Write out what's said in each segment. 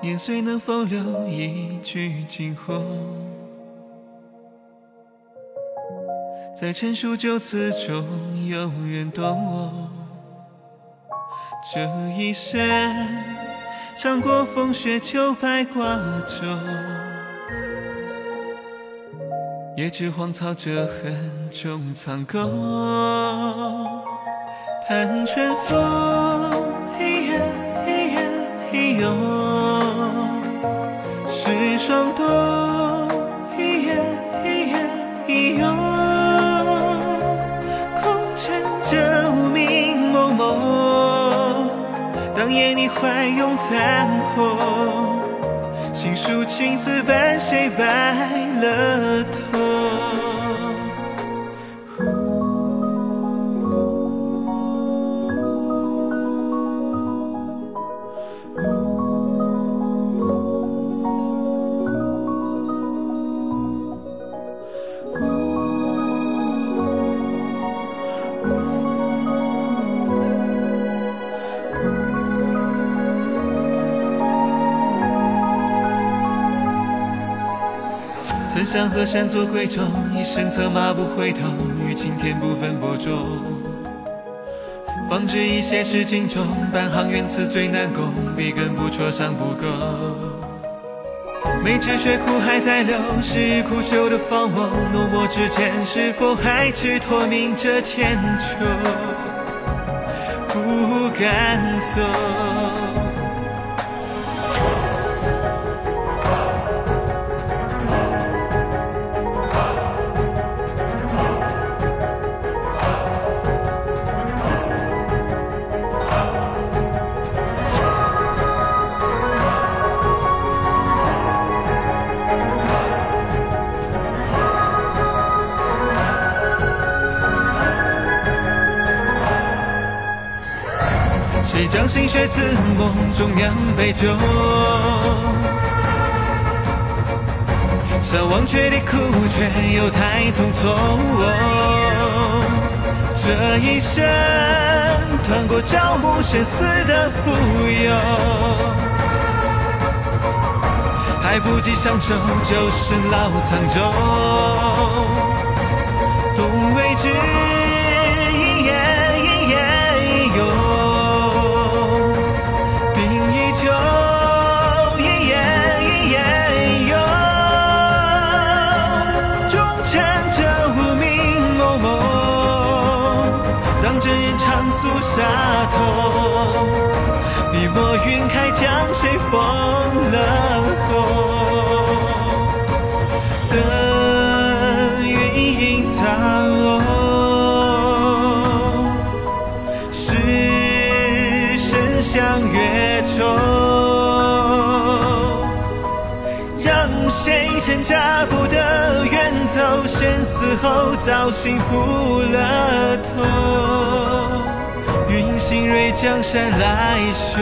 年岁能否留一句惊鸿？在陈书旧词中有人懂。这一生尝过风雪，秋白挂钟。也知荒草这痕终苍狗。盼春风，嘿呀嘿呀嘿哟，是霜冬，嘿呀嘿呀嘿哟，空枕着无名某某，当夜你怀拥残红，细数青丝伴谁白了头。曾上河山做归舟，一生策马不回头，与青天不分伯仲。方知一些事情重，半行缘此最难攻，笔耕不辍伤不够。没知血苦还在流，是苦修的芳翁，落寞之前是否还执托明着千秋？不敢走。谁将心血自梦中酿杯酒？想忘却的苦，却又太匆匆。这一生，断过朝暮生死的蜉蝣，还不及相守，就身老沧州。真人长诉洒脱。笔墨晕开，将谁封了喉？等云隐藏哦。是身相月中，让谁挣扎不得远走，生死后早幸福了头。云行蕊江山来修，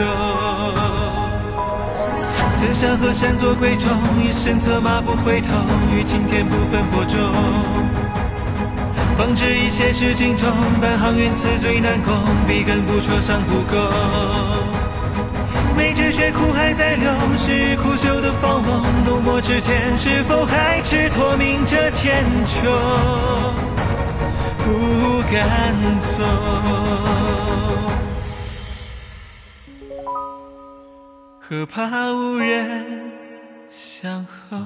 曾山河山做贵重，一生策马不回头，与青天不分伯仲。方知一切是镜中，半行云此最难攻，笔耕不辍伤不够。没知血苦还在流，是苦修的风我，之前是否还执托明着千秋？不敢走。何怕无人相候？